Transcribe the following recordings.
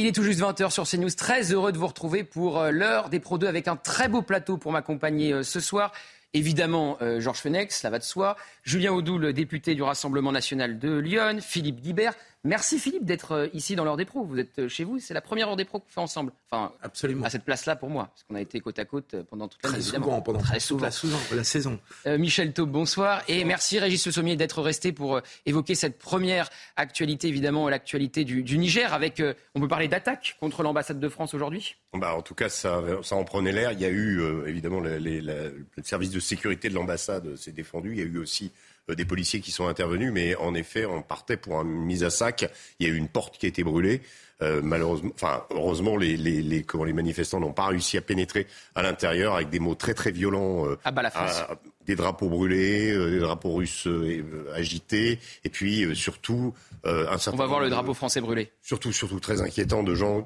Il est tout juste 20h sur CNews. Très heureux de vous retrouver pour euh, l'heure des Pro 2 avec un très beau plateau pour m'accompagner euh, ce soir. Évidemment, euh, Georges Fenech, cela va de soi. Julien Audoul, député du Rassemblement national de Lyon. Philippe Guibert. Merci Philippe d'être euh, ici dans l'heure des pros. Vous êtes euh, chez vous, c'est la première heure des pros qu'on fait ensemble. Enfin, Absolument. à cette place-là pour moi, parce qu'on a été côte à côte euh, pendant toute l'année. Très évidemment. souvent, pendant Très souvent. la, saison- la saison. Euh, Michel Taube, bonsoir. Et merci Régis Le Sommier d'être resté pour euh, évoquer cette première actualité, évidemment, l'actualité du, du Niger, avec, euh, on peut parler d'attaque contre l'ambassade de France aujourd'hui? Bah, en tout cas, ça, ça en prenait l'air. Il y a eu, euh, évidemment, les- les- la- le service de sécurité de l'ambassade s'est défendu. Il y a eu aussi euh, des policiers qui sont intervenus. Mais en effet, on partait pour une mise à sac. Il y a eu une porte qui a été brûlée. Euh, malheureusement, enfin, heureusement, les, les, les, comment, les manifestants n'ont pas réussi à pénétrer à l'intérieur avec des mots très, très violents. euh, Ah bah la à- des drapeaux brûlés, euh, des drapeaux russes euh, agités, et puis euh, surtout euh, un certain On va voir le drapeau français brûlé. surtout, surtout très inquiétant de gens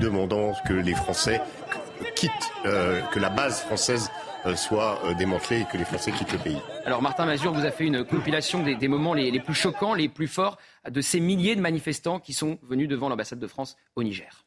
demandant que les Français quittent, euh, que la base française euh, soit euh, démantelée et que les Français quittent le pays. Alors Martin Mazur vous a fait une compilation des, moments les plus choquants, les plus forts de ces milliers de manifestants qui sont venus devant l'ambassade de France au Niger.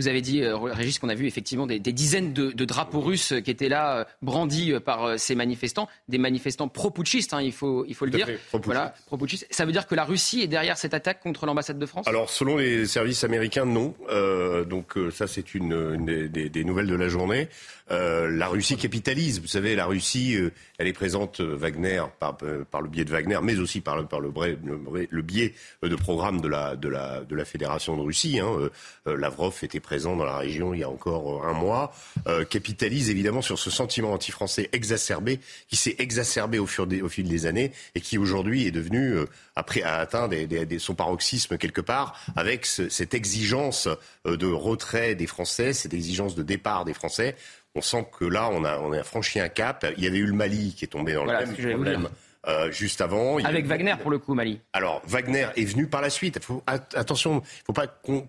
Vous avez dit, euh, Régis, qu'on a vu effectivement des, des dizaines de, de drapeaux russes qui étaient là, euh, brandis euh, par euh, ces manifestants, des manifestants pro-putschistes, hein, il, faut, il faut le dire. fait, pro-putschistes. Voilà, pro-putschistes. Ça veut dire que la Russie est derrière cette attaque contre l'ambassade de France? Alors, selon les services américains, non. Euh, donc, euh, ça, c'est une, une des, nouvelles de la journée. Euh, la Russie capitalise. Vous savez, la Russie, euh, elle est présente, euh, Wagner, par, euh, par le biais de Wagner, mais aussi par le, par le, brai- le, brai- le biais euh, de programmes de la, de la, de la Fédération de Russie. Hein. Euh, euh, Lavrov était présent dans la région il y a encore euh, un mois. Euh, capitalise évidemment sur ce sentiment anti-français exacerbé, qui s'est exacerbé au, fur des- au fil des années et qui aujourd'hui est devenu, euh, après, a atteint des, des- des- son paroxysme quelque part, avec ce- cette exigence de retrait des Français, cette exigence de départ des Français. On sent que là, on a, on a franchi un cap. Il y avait eu le Mali qui est tombé dans Voilà, le même problème euh, juste avant. Avec Wagner pour le coup, Mali. alors Wagner est venu par la suite. Faut, attention, il faut pas con-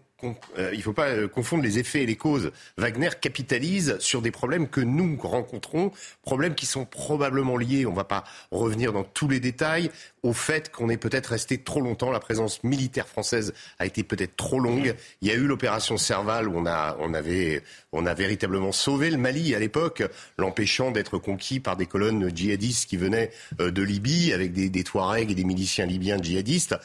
euh, il faut pas euh, confondre les effets et les causes. Wagner capitalise sur des problèmes que nous rencontrons, problèmes qui sont probablement liés. On va pas revenir dans tous les détails au fait qu'on est peut-être resté trop longtemps. La présence militaire française a été peut-être trop longue. Il y a eu l'opération Serval où on a, véritablement sauvé le Mali à l'époque, l'empêchant d'être conquis par des colonnes djihadistes qui venaient euh, de Libye avec des, des Touaregs et des miliciens libyens djihadistes.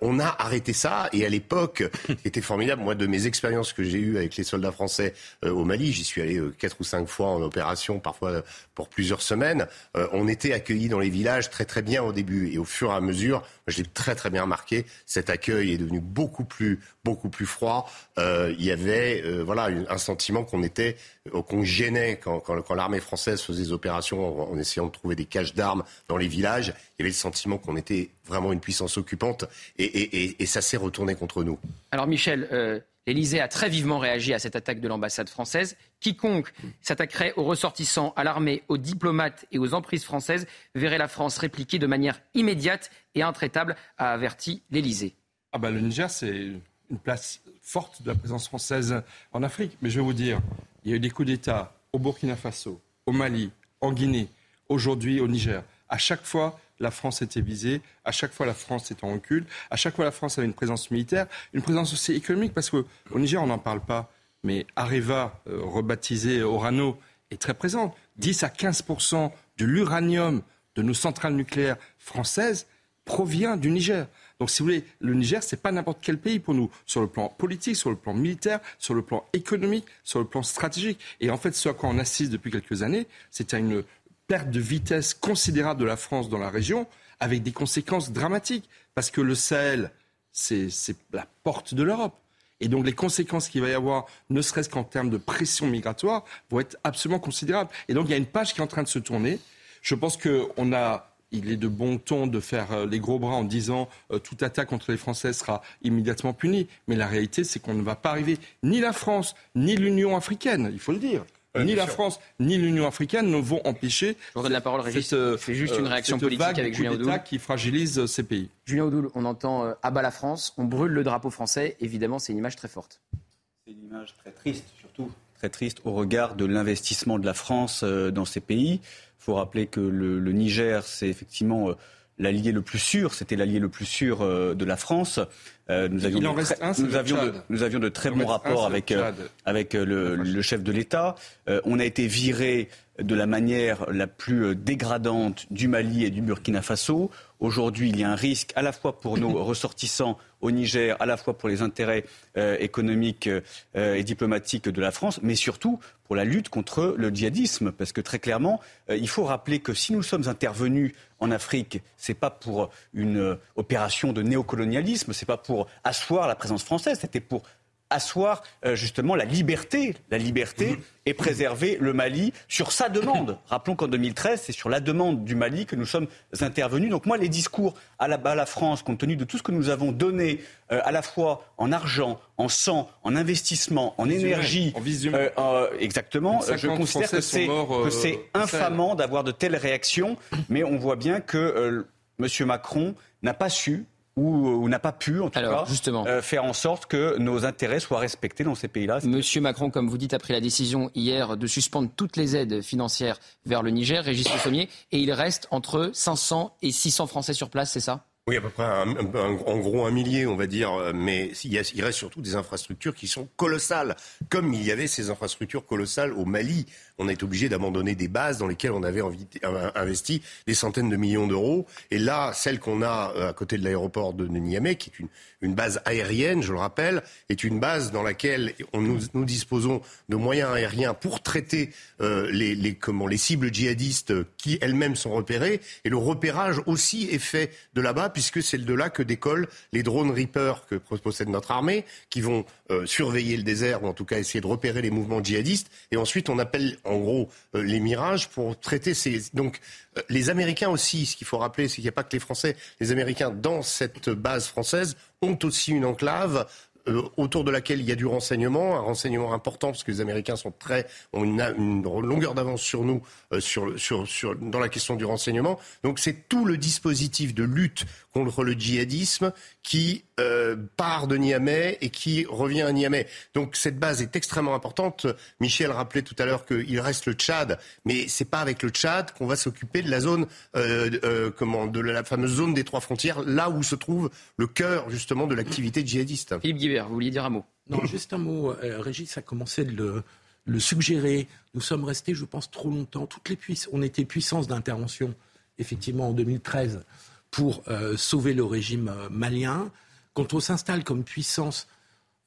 On a arrêté ça et à l'époque, ce qui était formidable, moi de mes expériences que j'ai eues avec les soldats français euh, au Mali, j'y suis allé euh, quatre ou cinq fois en opération, parfois euh, pour plusieurs semaines. On était accueillis dans les villages très très bien au début et au fur et à mesure, je l'ai très très bien remarqué, cet accueil est devenu beaucoup plus beaucoup plus froid. Euh, il y avait euh, voilà un sentiment qu'on était euh, qu'on gênait quand, quand, l'armée française faisait des opérations en, essayant de trouver des caches d'armes dans les villages. Il y avait le sentiment qu'on était vraiment une puissance occupante et, et, ça s'est retourné contre nous. Alors Michel, l'Élysée a très vivement réagi à cette attaque de l'ambassade française. Quiconque s'attaquerait aux ressortissants, à l'armée, aux diplomates et aux emprises françaises verrait la France répliquer de manière immédiate et intraitable, a averti l'Élysée. Ah bah, le Niger, c'est une place forte de la présence française en Afrique. Mais je vais vous dire, il y a eu des coups d'État au Burkina Faso, au Mali, en Guinée, aujourd'hui au Niger. À chaque fois, la France était visée, à chaque fois la France était en recul, à chaque fois la France avait une présence militaire, une présence aussi économique, parce qu'au Niger, on n'en parle pas, mais Areva, euh, rebaptisé Orano, est très présente. 10 à 15% de l'uranium de nos centrales nucléaires françaises provient du Niger. Donc, si vous voulez, le Niger, c'est pas n'importe quel pays pour nous, sur le plan politique, sur le plan militaire, sur le plan économique, sur le plan stratégique. Et en fait, ce à quoi on assiste depuis quelques années, c'est à une perte de vitesse considérable de la France dans la région, avec des conséquences dramatiques. Parce que le Sahel, c'est la porte de l'Europe. Et donc les conséquences qu'il va y avoir, ne serait-ce qu'en termes de pression migratoire, vont être absolument considérables. Et donc il y a une page qui est en train de se tourner. Je pense qu'on a il est de bon ton de faire euh, les gros bras en disant euh, toute attaque contre les Français sera immédiatement punie. Mais la réalité, c'est qu'on ne va pas arriver ni la France, ni l'Union africaine, il faut le dire. Ni la France, ni l'Union africaine ne vont empêcher. Je vous donne la parole, Régis. Cette, juste une réaction politique avec Julien Audoul. qui fragilise ces pays. Julien Audoul, on entend euh, abat la France, on brûle le drapeau français. Évidemment, c'est une image très forte. C'est une image très triste, surtout très triste au regard de l'investissement de la France euh, dans ces pays. Il faut rappeler que le, le Niger, c'est effectivement euh, l'allié le plus sûr, c'était l'allié le plus sûr euh, de la France. Euh, nous, avions de, très, nous, avions de, nous avions de très bons rapports avec, euh, avec le, le, chef de l'État. on a été viré de la manière la plus dégradante du Mali et du Burkina Faso. Aujourd'hui, il y a un risque à la fois pour nos ressortissants au Niger, à la fois pour les intérêts euh, économiques euh, et diplomatiques de la France, mais surtout pour la lutte contre le djihadisme. Parce que très clairement, euh, il faut rappeler que si nous sommes intervenus en Afrique, ce n'est pas pour une opération de néocolonialisme, ce n'est pas pour asseoir la présence française, c'était pour asseoir euh, justement la liberté, la liberté mhm. et préserver le Mali sur sa demande. Rappelons qu'en 2013, c'est sur la demande du Mali que nous sommes intervenus. Donc moi, les discours à la, à la France, compte tenu de tout ce que nous avons donné, euh, à la fois en argent, en sang, en investissement, en énergie, en euh, exactement, je considère que c'est infamant d'avoir de telles réactions, mais on voit bien que M. Macron n'a pas su ou, n'a pas pu, en tout cas, justement. Euh, faire en sorte que nos intérêts soient respectés dans ces pays-là. Monsieur Macron, comme vous dites, a pris la décision hier de suspendre toutes les aides financières vers le Niger, Régis Le Sommier, et il reste entre 500 et 600 Français sur place, c'est ça? Oui, à peu près, en gros un millier, on va dire, mais il, il, reste surtout des infrastructures qui sont colossales, comme il y avait ces infrastructures colossales au Mali on est obligé d'abandonner des bases dans lesquelles on avait investi des centaines de millions d'euros. Et là, celle qu'on a euh, à côté de l'aéroport de Niamey, qui est une, une, base aérienne, je le rappelle, est une base dans laquelle on, nous, nous disposons de moyens aériens pour traiter euh, les, les, comment, les cibles djihadistes qui elles-mêmes sont repérées. Et le repérage aussi est fait de là-bas, puisque c'est de là que décollent les drones Reaper que possède notre armée, qui vont euh, surveiller le désert, ou en tout cas essayer de repérer les mouvements djihadistes. Et ensuite, on appelle en gros euh, les mirages pour traiter ces. Donc euh, les Américains aussi, ce qu'il faut rappeler, c'est qu'il n'y a pas que les Français. Les Américains dans cette base française ont aussi une enclave euh, autour de laquelle il y a du renseignement, un renseignement important parce que les Américains sont très, ont une, une longueur d'avance sur nous euh, sur, sur, sur, dans la question du renseignement. Donc c'est tout le dispositif de lutte contre le djihadisme qui euh, part de Niamey et qui revient à Niamey. Donc cette base est extrêmement importante. Michel rappelait tout à l'heure qu'il reste le Tchad, mais c'est pas avec le Tchad qu'on va s'occuper de la zone, euh, euh, comment, de la fameuse zone des trois frontières, là où se trouve le cœur justement de l'activité djihadiste. Philippe Guibert, vous vouliez dire un mot? Non, juste un mot. Régis a commencé de le, le suggérer. Nous sommes restés, je pense, trop longtemps. Toutes les puissances, on était puissance d'intervention, effectivement, en 2013 pour euh, sauver le régime euh, malien. Quand on s'installe comme puissance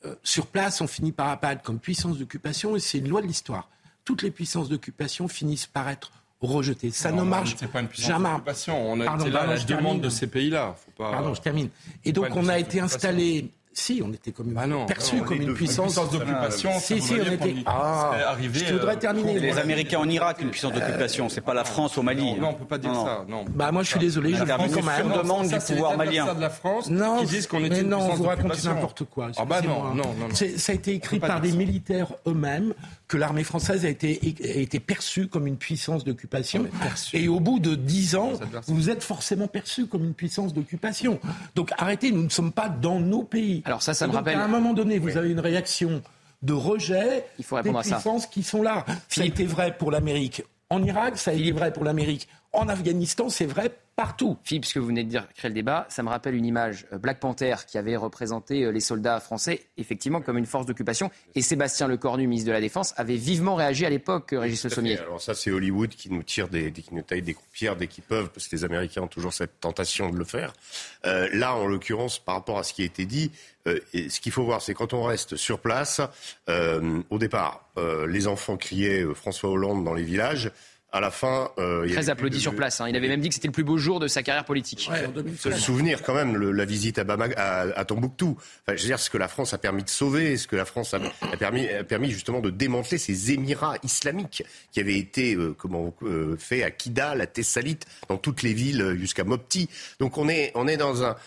euh, sur place, on finit par apparaître comme puissance d'occupation et c'est une loi de l'histoire. Toutes les puissances d'occupation finissent par être rejetées. Ça ne marche pas une puissance d'occupation. On a été là à la demande de ces pays-là. Pardon, je termine. Et donc on a été installé si, on était comme ah perçu comme une puissance d'occupation. Si, si, on était. Ah, je voudrais terminer. Les Américains en Irak, une puissance d'occupation. C'est pas la France au Mali. Non, on peut pas dire ça. Non. Bah moi, je suis désolé, je prends quand même. Demande du pouvoir malien. de la France non, qui disent qu'on est une non, vous racontez n'importe quoi. Ah bah non, non, non. Ça a été écrit par des militaires eux-mêmes que l'armée française a été, a été perçue comme une puissance d'occupation. Et au bout de dix ans, vous êtes forcément perçu comme une puissance d'occupation. Donc arrêtez, nous ne sommes pas dans nos pays. Alors ça, ça me rappelle. À un moment donné, vous avez une réaction de rejet Il faut des puissances qui sont là. Ça a été vrai pour l'Amérique en Irak, ça a été vrai pour l'Amérique en Afghanistan, c'est vrai partout. Philippe, puisque vous venez de dire créer le débat, ça me rappelle une image euh, Black Panther qui avait représenté euh, les soldats français effectivement comme une force d'occupation. Et Sébastien Lecornu, ministre de la Défense, avait vivement réagi à l'époque, euh, Régis Le Sommier. Alors ça, c'est Hollywood qui nous tire des, qui nous taille des croupières dès qu'ils peuvent, parce que les Américains ont toujours cette tentation de le faire. là, en l'occurrence, par rapport à ce qui a été dit, ce qu'il faut voir, c'est quand on reste sur place, au départ, les enfants criaient François Hollande dans les villages à la fin. Euh, Très applaudi sur place. Hein. Il avait même dit que c'était le plus beau jour de sa carrière politique. Ouais, le souvenir quand même, la visite à, Bamag, à, Tombouctou. Enfin, je veux dire, ce que la France a permis de sauver, ce que la France a, permis, a permis justement de démanteler ces émirats islamiques qui avaient été euh, comment euh, faits à Kidal, à Thessalite, dans toutes les villes euh, jusqu'à Mopti. Donc on est, on est dans, un,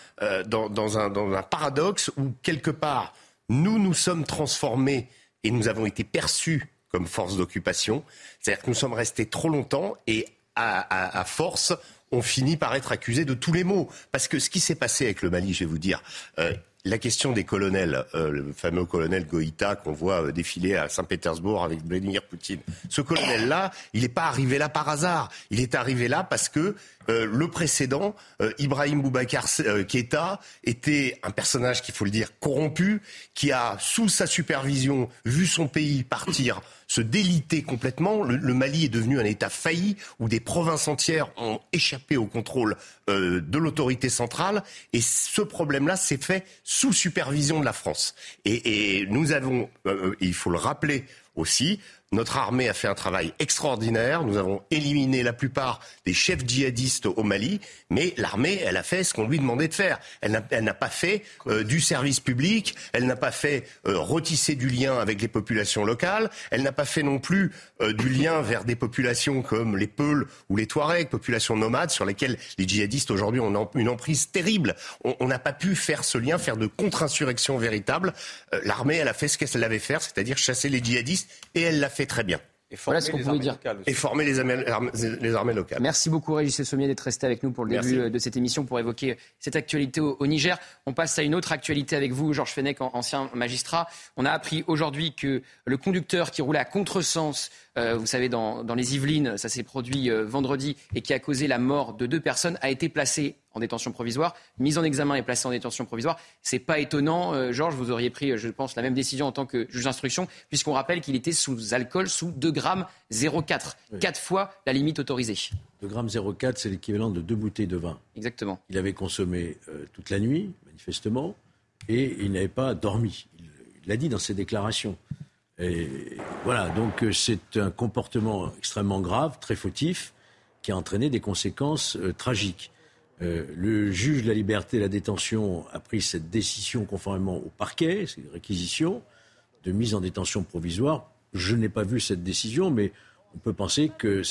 dans, dans, un, dans un paradoxe où quelque part, nous nous sommes transformés et nous avons été perçus comme force d'occupation. C'est-à-dire que nous sommes restés trop longtemps et à, force, on finit par être accusé de tous les maux. Parce que ce qui s'est passé avec le Mali, je vais vous dire, euh, la question des colonels, euh, le fameux colonel Goïta qu'on voit euh, défiler à Saint-Pétersbourg avec Vladimir Poutine. Ce colonel-là, il n'est pas arrivé là par hasard. Il est arrivé là parce que euh, le précédent, Ibrahim Boubacar Keïta, était un personnage, qu'il faut le dire, corrompu, qui a, sous sa supervision, vu son pays partir se déliter complètement. Le, Mali est devenu un État failli où des provinces entières ont échappé au contrôle euh, de l'autorité centrale. Et ce problème-là s'est fait sous supervision de la France. Et, nous avons, euh, il faut le rappeler aussi, notre armée a fait un travail extraordinaire. Nous avons éliminé la plupart des chefs djihadistes au Mali, mais l'armée, elle a fait ce qu'on lui demandait de faire. Elle n'a pas fait euh, du service public, elle n'a pas fait euh, retisser du lien avec les populations locales, elle n'a pas fait non plus euh, du lien vers des populations comme les Peuls ou les Touaregs, populations nomades sur lesquelles les djihadistes aujourd'hui ont une emprise terrible. On n'a pas pu faire ce lien, faire de contre-insurrection véritable. l'armée, elle a fait ce qu'elle avait faire, c'est-à-dire chasser les djihadistes, et elle l'a très bien. Et voilà ce qu'on pouvait dire. Et former les armées, les armées, locales. Merci beaucoup Régis Sommier d'être resté avec nous pour le début euh, de cette émission pour évoquer cette actualité au, Niger. On passe à une autre actualité avec vous, Georges Fenech, ancien magistrat. On a appris aujourd'hui que le conducteur qui roulait à contresens, euh, vous savez, dans, les Yvelines, ça s'est produit euh, vendredi et qui a causé la mort de deux personnes, a été placé en détention provisoire, mise en examen et placée en détention provisoire. C'est pas étonnant, euh, Georges, vous auriez pris, je pense, la même décision en tant que juge d'instruction, puisqu'on rappelle qu'il était sous alcool sous 2 grammes 0,4, quatre fois la limite autorisée. 2 grammes 0,4, c'est l'équivalent de deux bouteilles de vin. Exactement. Il avait consommé toute la nuit, manifestement, et il n'avait pas dormi. Il l'a dit dans ses déclarations. Et voilà, donc euh, c'est un comportement extrêmement grave, très fautif, qui a entraîné des conséquences tragiques. Euh, le juge de la liberté et de la détention a pris cette décision conformément au parquet, c'est une réquisition de mise en détention provisoire. Je n'ai pas vu cette décision, mais on peut penser que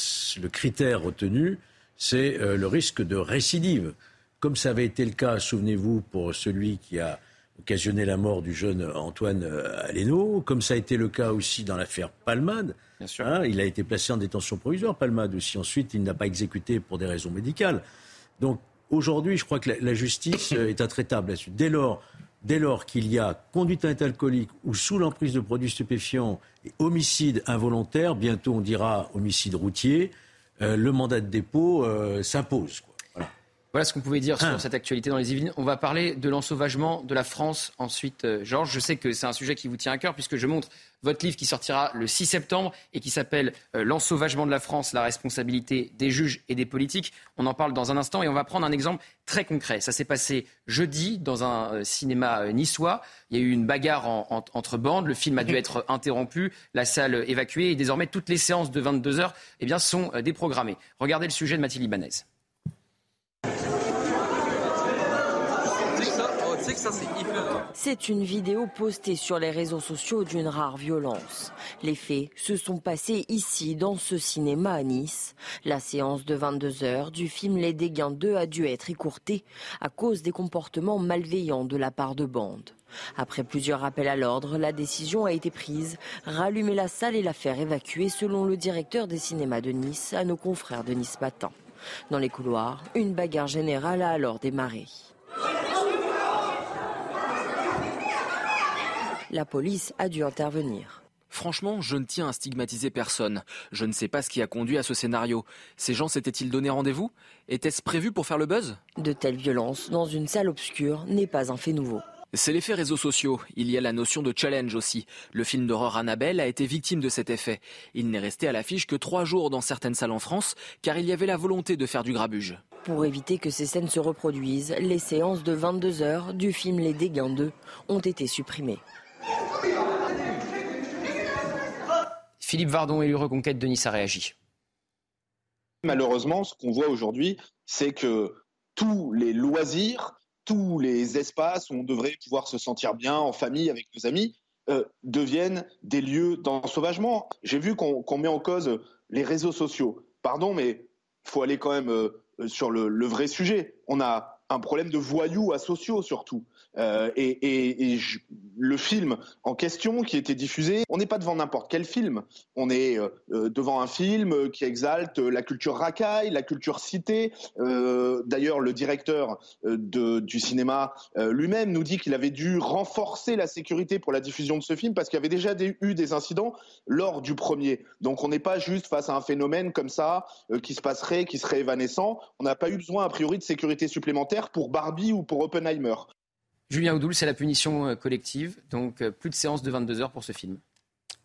le critère retenu, c'est euh, le risque de récidive. Comme ça avait été le cas, souvenez-vous, pour celui qui a occasionné la mort du jeune Antoine euh, Aleno, comme ça a été le cas aussi dans l'affaire Palmade. Hein, il a été placé en détention provisoire, Palmade aussi. Ensuite, il n'a pas exécuté pour des raisons médicales. Donc, Aujourd'hui, je crois que la, justice euh, est intraitable là-dessus. Dès lors, dès lors qu'il y a conduite à alcoolique ou sous l'emprise de produits stupéfiants et homicide involontaire, bientôt on dira homicide routier, euh, le mandat de dépôt euh, s'impose. Voilà ce qu'on pouvait dire sur ah. cette actualité dans les Yvelines. On va parler de l'ensauvagement de la France ensuite. Euh, Georges, je sais que c'est un sujet qui vous tient à cœur puisque je montre votre livre qui sortira le 6 septembre et qui s'appelle euh, L'ensauvagement de la France, la responsabilité des juges et des politiques. On en parle dans un instant et on va prendre un exemple très concret. Ça s'est passé jeudi dans un euh, cinéma niçois. Il y a eu une bagarre entre bandes. Le film a dû être interrompu, la salle évacuée et désormais toutes les séances de 22 heures eh bien, sont déprogrammées. Regardez le sujet de Mathilde Ibanez. C'est une vidéo postée sur les réseaux sociaux d'une rare violence. Les faits se sont passés ici, dans ce cinéma à Nice. La séance de 22 heures du film Les Dégains 2 a dû être écourtée à cause des comportements malveillants de la part de bandes. Après plusieurs appels à l'ordre, la décision a été prise, rallumer la salle et la faire évacuer selon le directeur des cinémas de Nice à nos confrères de Nice Matin. Dans les couloirs, une bagarre générale a alors démarré. La police a dû intervenir. Franchement, je ne tiens à stigmatiser personne. Je ne sais pas ce qui a conduit à ce scénario. Ces gens s'étaient-ils donné rendez-vous? Était-ce prévu pour faire le buzz? De telles violences dans une salle obscure n'est pas un fait nouveau. C'est l'effet réseaux sociaux. Il y a la notion de challenge aussi. Le film d'horreur Annabelle a été victime de cet effet. Il n'est resté à l'affiche que trois jours dans certaines salles en France, car il y avait la volonté de faire du grabuge. Pour éviter que ces scènes se reproduisent, les séances de 22 heures du film Les Dégains 2 ont été supprimées. Philippe Vardon, élu Reconquête de Nice, a réagi. Malheureusement, ce qu'on voit aujourd'hui, c'est que tous les loisirs, tous les espaces où on devrait pouvoir se sentir bien en famille avec nos amis, euh, deviennent des lieux d'ensauvagement. J'ai vu qu'on met en cause les réseaux sociaux. Pardon, mais il faut aller quand même euh, sur le, le, vrai sujet. On a un problème de voyous asociaux surtout. Euh, et, le film en question qui était diffusé, on n'est pas devant n'importe quel film. On est euh, euh, devant un film qui exalte la culture racaille, la culture cité. D'ailleurs, le directeur du cinéma lui-même nous dit qu'il avait dû renforcer la sécurité pour la diffusion de ce film parce qu'il y avait déjà eu des incidents lors du premier. Donc on n'est pas juste face à un phénomène comme ça qui se passerait, qui serait évanescent. On n'a pas eu besoin a priori de sécurité supplémentaire pour Barbie ou pour Oppenheimer. Julien Oudoul, c'est la punition euh, collective, donc euh, plus de séance de 22 heures pour ce film.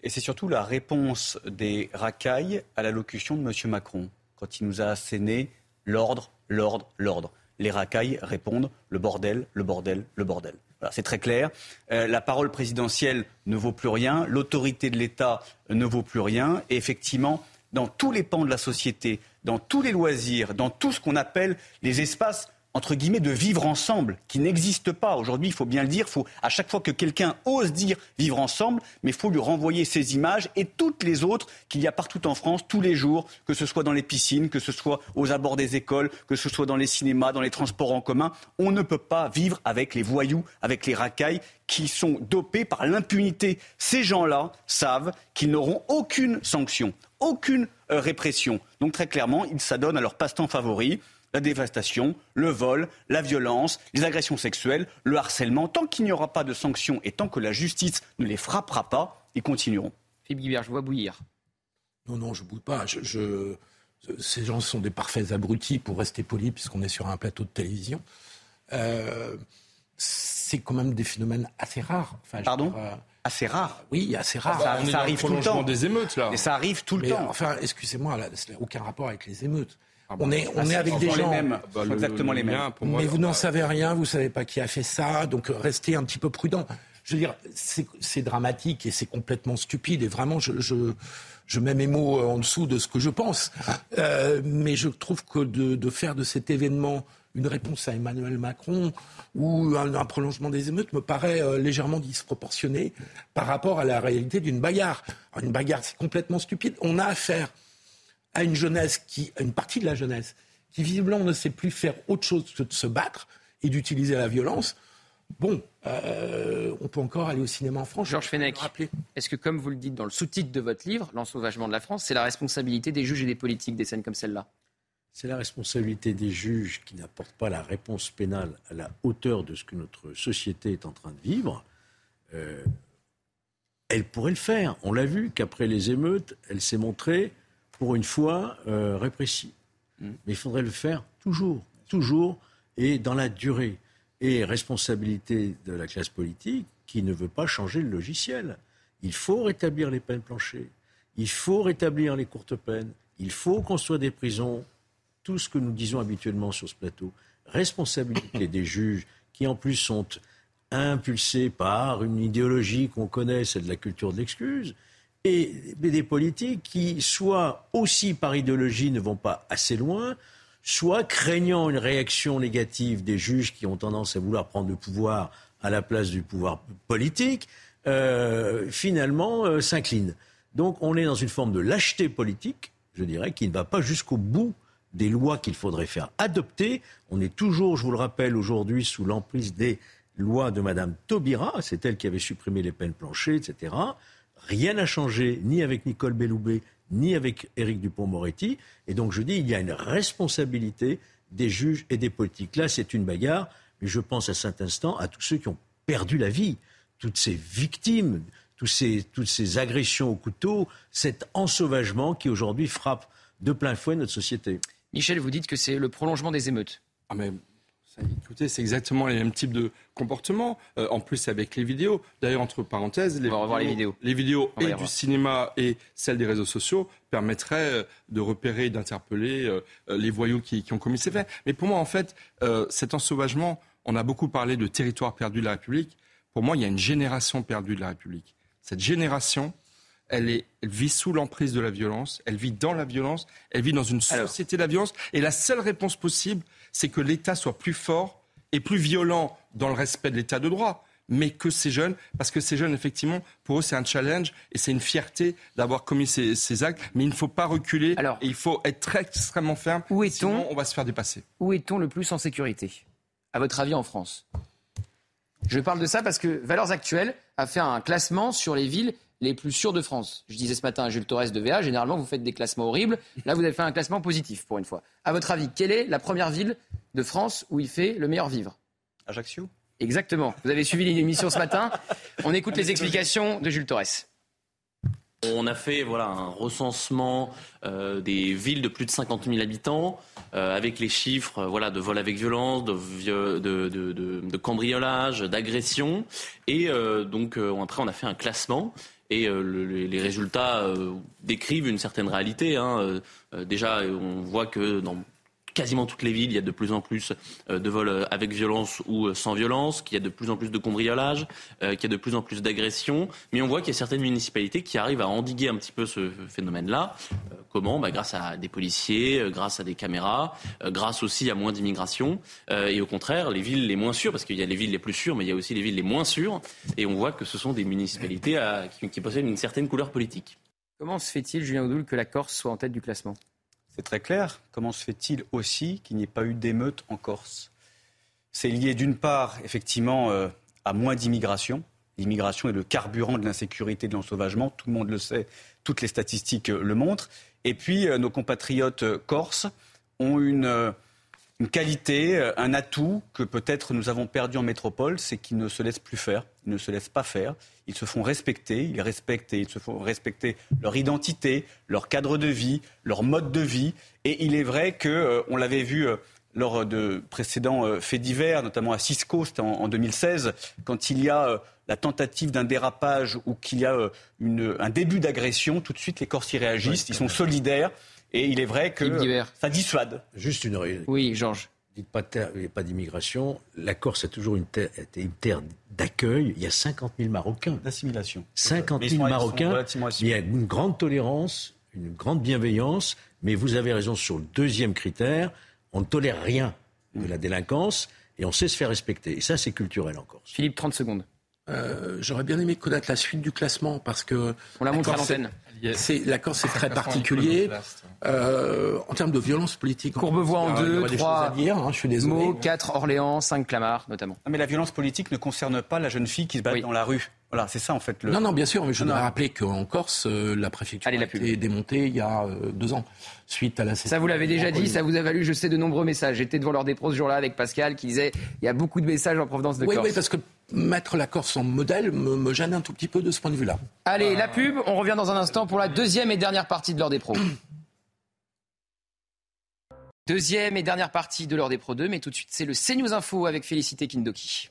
Et c'est surtout la réponse des racailles à l'allocution de M. Macron, quand il nous a asséné l'ordre, l'ordre, l'ordre. Les racailles répondent le bordel, le bordel, le bordel. C'est très clair. Euh, la parole présidentielle ne vaut plus rien, l'autorité de l'État ne vaut plus rien. Et effectivement, dans tous les pans de la société, dans tous les loisirs, dans tout ce qu'on appelle les espaces entre guillemets, de vivre ensemble, qui n'existe pas. Aujourd'hui, il faut bien le dire, faut, à chaque fois que quelqu'un ose dire vivre ensemble, mais il faut lui renvoyer ces images et toutes les autres qu'il y a partout en France, tous les jours, que ce soit dans les piscines, que ce soit aux abords des écoles, que ce soit dans les cinémas, dans les transports en commun. On ne peut pas vivre avec les voyous, avec les racailles qui sont dopés par l'impunité. Ces gens-là savent qu'ils n'auront aucune sanction, aucune euh, répression. Donc très clairement, ils s'adonnent à leur passe-temps favori la dévastation, le vol, la violence, les agressions sexuelles, le harcèlement. Tant qu'il n'y aura pas de sanctions et tant que la justice ne les frappera pas, ils continueront. Philippe Guibert, je vois bouillir. Non, non, je ne bouille pas. Je, Ces gens sont des parfaits abrutis, pour rester poli, puisqu'on est sur un plateau de télévision. Euh, c'est quand même des phénomènes assez rares. Pardon euh, Assez rares Oui, assez rares. ça, arrive tout le temps. des émeutes, là. Et ça arrive tout le temps. Enfin, excusez-moi, ça n'a aucun rapport avec les émeutes. Ah on est, on est avec des gens. Les mêmes, bah, exactement les mêmes. mais vous n'en savez rien, vous ne savez pas qui a fait ça, donc euh, restez un petit peu prudent. Je veux dire, c'est dramatique et c'est complètement stupide. Et vraiment, je, je, je, mets mes mots en dessous de ce que je pense. Euh, mais je trouve que de, de, faire de cet événement une réponse à Emmanuel Macron ou un, un prolongement des émeutes me paraît euh, légèrement disproportionné par rapport à la réalité d'une bagarre. une bagarre, c'est complètement stupide. On a affaire à une jeunesse qui, à une partie de la jeunesse, qui visiblement ne sait plus faire autre chose que de se battre et d'utiliser la violence. Bon, euh, on peut encore aller au cinéma en France. Georges Fenech, est-ce que, comme vous le dites dans le sous-titre de votre livre, L'ensauvagement de la France, c'est la responsabilité des juges et des politiques des scènes comme celle-là? C'est la responsabilité des juges qui n'apportent pas la réponse pénale à la hauteur de ce que notre société est en train de vivre. Euh, elle pourrait le faire. On l'a vu qu'après les émeutes, elle s'est montrée pour une fois, euh, répressif. Mm. Mais il faudrait le faire toujours, toujours, et dans la durée. Et responsabilité de la classe politique qui ne veut pas changer le logiciel. Il faut rétablir les peines planchées. Il faut rétablir les courtes peines. Il faut construire des prisons. Tout ce que nous disons habituellement sur ce plateau. Responsabilité des juges qui, en plus, sont impulsés par une idéologie qu'on connaît, c'est de la culture de l'excuse et des politiques qui, soit aussi par idéologie, ne vont pas assez loin, soit craignant une réaction négative des juges qui ont tendance à vouloir prendre le pouvoir à la place du pouvoir politique, euh, finalement euh, s'inclinent. Donc on est dans une forme de lâcheté politique, je dirais, qui ne va pas jusqu'au bout des lois qu'il faudrait faire adopter. On est toujours, je vous le rappelle, aujourd'hui sous l'emprise des lois de Madame Taubira, c'est elle qui avait supprimé les peines planchées, etc. Rien n'a changé, ni avec Nicole Belloubet, ni avec Éric Dupont-Moretti. Et donc je dis, il y a une responsabilité des juges et des politiques. Là, c'est une bagarre, mais je pense à cet instant à tous ceux qui ont perdu la vie, toutes ces victimes, toutes ces agressions au couteau, cet ensauvagement qui aujourd'hui frappe de plein fouet notre société. Michel, vous dites que c'est le prolongement des émeutes. Ah mais Écoutez, c'est exactement les mêmes types de comportements. Euh, en plus, avec les vidéos. D'ailleurs, entre parenthèses, les, vidéos, les vidéos, les vidéos et du cinéma et celles des réseaux sociaux permettraient euh, de repérer et d'interpeller euh, les voyous qui, qui, ont commis ces faits. Mais pour moi, en fait, cet ensauvagement, on a beaucoup parlé de territoire perdu de la République. Pour moi, il y a une génération perdue de la République. Cette génération, elle, est, elle vit sous l'emprise de la violence, elle vit dans la violence, elle vit dans une société de la violence. Et la seule réponse possible, c'est que l'État soit plus fort et plus violent dans le respect de l'État de droit. Mais que ces jeunes, parce que ces jeunes, effectivement, pour eux, c'est un challenge et c'est une fierté d'avoir commis ces, actes, mais il ne faut pas reculer Alors, et il faut être très, extrêmement ferme, où sinon on va se faire dépasser. Où est-on le plus en sécurité à votre avis, en France? Je parle de ça parce que Valeurs Actuelles a fait un classement sur les villes les plus sûres de France. Je disais ce matin à Jules Torres de VA, généralement vous faites des classements horribles. Là, vous avez fait un classement positif pour une fois. À votre avis, quelle est la première ville de France où il fait le meilleur vivre? Ajaccio? Exactement. Vous avez suivi l'émission ce matin. On écoute les explications de Jules Torres. On a fait voilà, un recensement euh, des villes de plus de 50 000 habitants, euh, avec les chiffres euh, voilà, de vol avec violence, de, de, de, de cambriolage, d'agression. Et donc après, on a fait un classement. Et les résultats décrivent une certaine réalité. Hein. déjà, on voit que dans quasiment toutes les villes, il y a de plus en plus euh, de vols euh, avec violence ou euh, sans violence, qu'il y a de plus en plus de cambriolage, qu'il y a de plus en plus d'agressions. Mais on voit qu'il y a certaines municipalités qui arrivent à endiguer un petit peu ce phénomène-là. Comment? Bah, Grâce à des policiers, grâce à des caméras, grâce aussi à moins d'immigration. Et au contraire, les villes les moins sûres, parce qu'il y a les villes les plus sûres, mais il y a aussi les villes les moins sûres. Et on voit que ce sont des municipalités qui, qui possèdent une certaine couleur politique. Comment se fait-il, Julien Oudoul, que la Corse soit en tête du classement? C'est très clair. Comment se fait-il aussi qu'il n'y ait pas eu d'émeute en Corse? C'est lié d'une part, effectivement, euh, à moins d'immigration. L'immigration est le carburant de l'insécurité, de l'ensauvagement. Tout le monde le sait, toutes les statistiques euh, le montrent. Et puis, euh, nos compatriotes corses ont une une qualité, euh, un atout que peut-être nous avons perdu en métropole, c'est qu'ils ne se laissent plus faire, ils ne se laissent pas faire, ils se font respecter, ils respectent et ils se font respecter leur identité, leur cadre de vie, leur mode de vie. Et il est vrai que, euh, on l'avait vu euh, lors de précédents faits divers, notamment à Cisco, c'était en, 2016, quand il y a la tentative d'un dérapage ou qu'il y a un début d'agression, tout de suite les Corses y réagissent, ils sont solidaires. Et il est vrai que ça dissuade. Juste une Oui, Georges. Dites pas il n'y a pas d'immigration. La Corse a toujours une terre, été une terre d'accueil. Il y a 50 000 Marocains. D'assimilation. 50 000 Marocains. Il y a une grande tolérance, une grande bienveillance. Mais vous avez raison sur le deuxième critère. On ne tolère rien de la délinquance et on sait se faire respecter. Et ça, c'est culturel en Corse. Philippe, 30 secondes. Euh, j'aurais bien aimé connaître la suite du classement parce que. On la montre à l'antenne. C'est, la Corse, c'est très particulier. Euh, en termes de violence politique. Courbevoie en deux, trois. Dire, hein, je suis désolé. Meaux, quatre Orléans, cinq Clamart, notamment. mais la violence politique ne concerne pas la jeune fille qui se bat dans la rue. Voilà, c'est ça en fait. Le... Non, non, bien sûr, mais je dois rappeler qu'en Corse, euh, la préfecture a été démontée il y a euh, deux ans, suite à la. Ça vous l'avez déjà dit, ça vous a valu, je sais, de nombreux messages. J'étais devant leur dépôt ce jour-là avec Pascal qui disait il y a beaucoup de messages en provenance de oui, Corse. Oui, parce que mettre la Corse en modèle me, gêne un tout petit peu de ce point de vue-là. Allez, la pub, on revient dans un instant pour la deuxième et dernière partie de l'heure des. Deuxième et dernière partie de l'heure des Pro 2, mais tout de suite c'est le CNews Info avec Félicité Kindoki.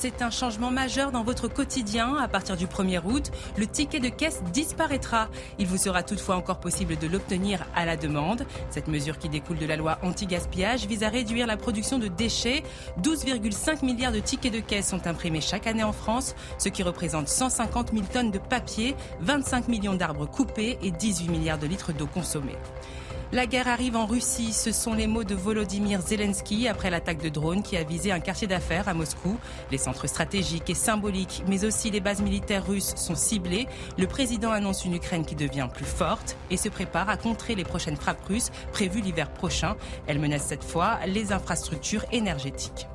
C'est un changement majeur dans votre quotidien. À partir du 1er août, le ticket de caisse disparaîtra. Il vous sera toutefois encore possible de l'obtenir à la demande. Cette mesure qui découle de la loi anti-gaspillage vise à réduire la production de déchets. 12,5 milliards de tickets de caisse sont imprimés chaque année en France, ce qui représente 150 000 tonnes de papier, 25 millions d'arbres coupés et 18 milliards de litres d'eau consommée. La guerre arrive en Russie, ce sont les mots de Volodymyr Zelensky après l'attaque de drone qui a visé un quartier d'affaires à Moscou. Les centres stratégiques et symboliques, mais aussi les bases militaires russes sont ciblés. Le président annonce une Ukraine qui devient plus forte et se prépare à contrer les prochaines frappes russes prévues l'hiver prochain. Elle menace cette fois les infrastructures énergétiques.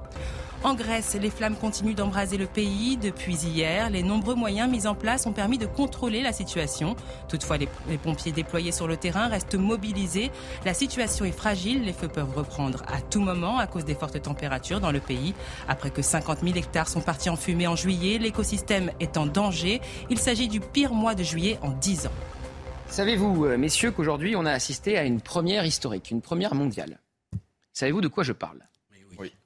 En Grèce, les flammes continuent d'embraser le pays. Depuis hier, les nombreux moyens mis en place ont permis de contrôler la situation. Toutefois, les, pompiers déployés sur le terrain restent mobilisés. La situation est fragile. Les feux peuvent reprendre à tout moment à cause des fortes températures dans le pays. Après que 50 000 hectares sont partis en fumée en juillet, l'écosystème est en danger. Il s'agit du pire mois de juillet en 10 ans. Savez-vous, euh, messieurs, qu'aujourd'hui, on a assisté à une première historique, une première mondiale Savez-vous de quoi je parle?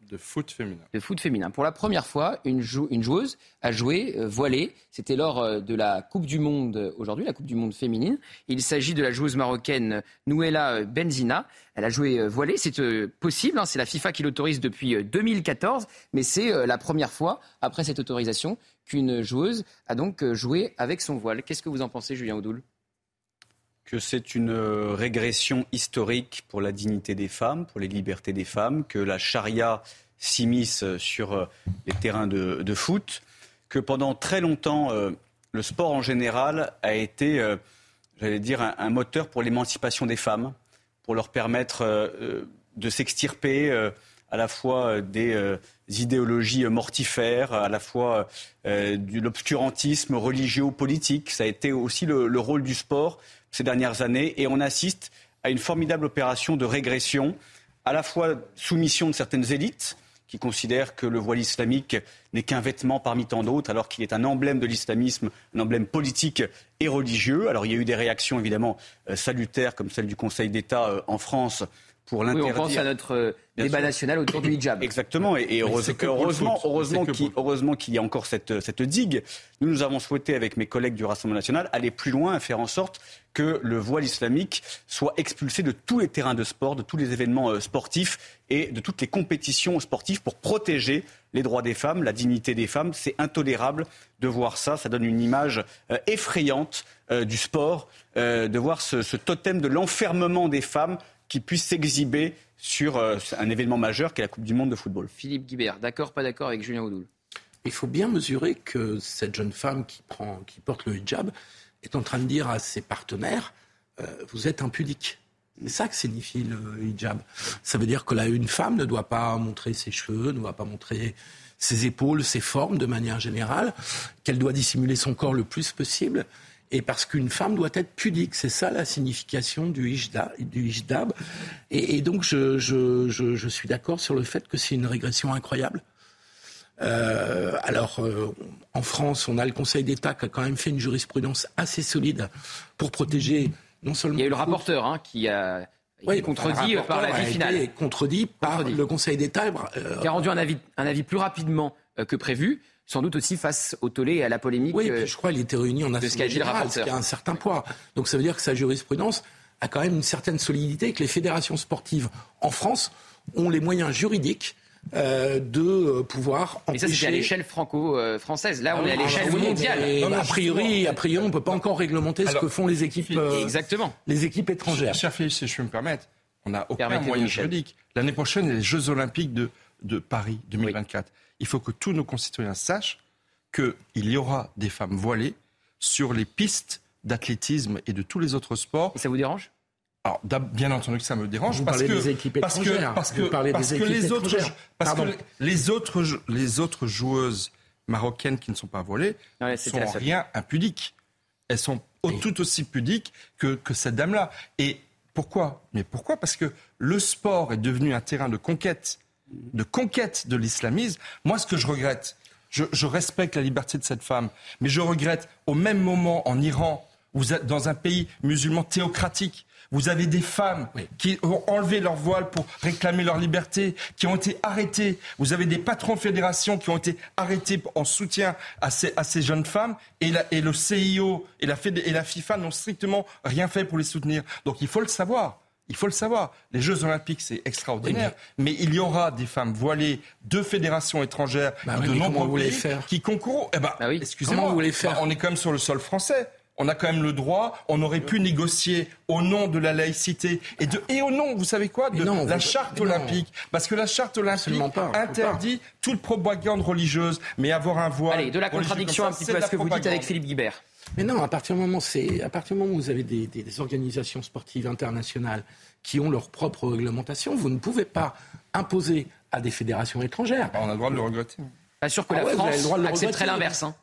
De foot féminin. De foot féminin. Pour la première fois, une, joueuse a joué euh, voilée. C'était lors euh, de la Coupe du Monde euh, aujourd'hui, la Coupe du Monde féminine. Il s'agit de la joueuse marocaine Nouela Benzina. Elle a joué voilée. C'est possible, hein, c'est la FIFA qui l'autorise depuis 2014, mais c'est la première fois, après cette autorisation, qu'une joueuse a donc joué avec son voile. Qu'est-ce que vous en pensez, Julien Oudoul que c'est une euh, régression historique pour la dignité des femmes, pour les libertés des femmes, que la charia s'immisce sur euh, les terrains de, foot, que pendant très longtemps, euh, le sport en général a été, j'allais dire, un, moteur pour l'émancipation des femmes, pour leur permettre de s'extirper à la fois des idéologies mortifères, à la fois de l'obscurantisme religieux politique. Ça a été aussi le, rôle du sport ces dernières années et on assiste à une formidable opération de régression, à la fois soumission de certaines élites qui considèrent que le voile islamique n'est qu'un vêtement parmi tant d'autres, alors qu'il est un emblème de l'islamisme, un emblème politique et religieux. Alors il y a eu des réactions évidemment euh, salutaires, comme celle du Conseil d'État euh, en France, pour l'interdire. Oui, on pense à notre euh, débat national autour du hijab. Exactement, et, heureusement, heureusement, qu'il y a encore cette, cette digue. Nous, nous avons souhaité, avec mes collègues du Rassemblement national, aller plus loin et faire en sorte que le voile islamique soit expulsé de tous les terrains de sport, de tous les événements euh, sportifs et de toutes les compétitions sportives pour protéger les droits des femmes, la dignité des femmes. C'est intolérable de voir ça. Ça donne une image euh, effrayante du sport, de voir ce, ce totem de l'enfermement des femmes qui puisse s'exhiber sur euh, un événement majeur qui est la Coupe du Monde de football. Philippe Guibert, d'accord, pas d'accord avec Julien Oudoul? Il faut bien mesurer que cette jeune femme qui, prend, qui porte le hijab est en train de dire à ses partenaires euh, Vous êtes impudique. C'est ça que signifie le hijab. Ça veut dire que là, une femme ne doit pas montrer ses cheveux, ne doit pas montrer ses épaules, ses formes de manière générale, qu'elle doit dissimuler son corps le plus possible et parce qu'une femme doit être pudique. C'est ça la signification du hijab. Et, donc je, suis d'accord sur le fait que c'est une régression incroyable. Euh, alors, euh, en France, on a le Conseil d'État qui a quand même fait une jurisprudence assez solide pour protéger non seulement. Il y a eu le rapporteur hein, qui a été contredit par l'avis final. Contredit par le Conseil d'État. Euh, qui a rendu un avis, un avis plus rapidement que prévu sans doute aussi face au tollé et à la polémique. Oui, euh, je crois qu'il était réuni en Assemblée générale, ce qui a un certain poids. Donc ça veut dire que sa jurisprudence a quand même une certaine solidité, que les fédérations sportives en France ont les moyens juridiques euh, de euh, pouvoir empêcher... Mais ça, c'est à l'échelle franco-française. Là, on est à ah, l'échelle mondiale. a priori, a priori, on ne peut pas encore réglementer ce que font les équipes, exactement. les équipes étrangères. Cher Philippe, si je peux me permettre, on n'a aucun moyen juridique. L'année prochaine, les Jeux Olympiques de, de Paris 2024 il faut que tous nos concitoyens sachent qu'il y aura des femmes voilées sur les pistes d'athlétisme et de tous les autres sports. Et ça vous dérange? Alors, bien entendu que ça me dérange vous parce que, des équipes parce que parce que, parce que les autres parce que les autres les autres joueuses marocaines qui ne sont pas voilées ne sont rien impudiques. Elles sont tout aussi pudiques que, que cette dame-là. Et pourquoi? Mais pourquoi? Parce que le sport est devenu un terrain de conquête de conquête de l'islamisme. Moi, ce que je regrette, je, respecte la liberté de cette femme, mais je regrette au même moment en Iran, vous êtes dans un pays musulman théocratique, vous avez des femmes qui ont enlevé leur voile pour réclamer leur liberté, qui ont été arrêtées. Vous avez des patrons de fédération qui ont été arrêtés en soutien à ces, à ces jeunes femmes. Et, et le CIO et la, et la FIFA n'ont strictement rien fait pour les soutenir. Donc il faut le savoir. Il faut le savoir. Les Jeux Olympiques, c'est extraordinaire. mais... il y aura des femmes voilées de fédérations étrangères, bah de nombreux pays faire qui concourront. Eh ben, bah excusez-moi, vous faire bah, on est quand même sur le sol français. On a quand même le droit, on aurait pu négocier au nom de la laïcité et, de, et au nom, vous savez quoi, de la charte olympique. Parce que la charte olympique interdit toute propagande religieuse, mais avoir un voile. Allez, de la contradiction un petit peu à ce que vous dites avec Philippe Guibert. Mais non, à partir du moment, c'est à partir du moment où vous avez des, organisations sportives internationales qui ont leur propre réglementation, vous ne pouvez pas imposer à des fédérations étrangères. on a le droit de le regretter. Pas sûr que ah la France accepterait l'inverse. Hein.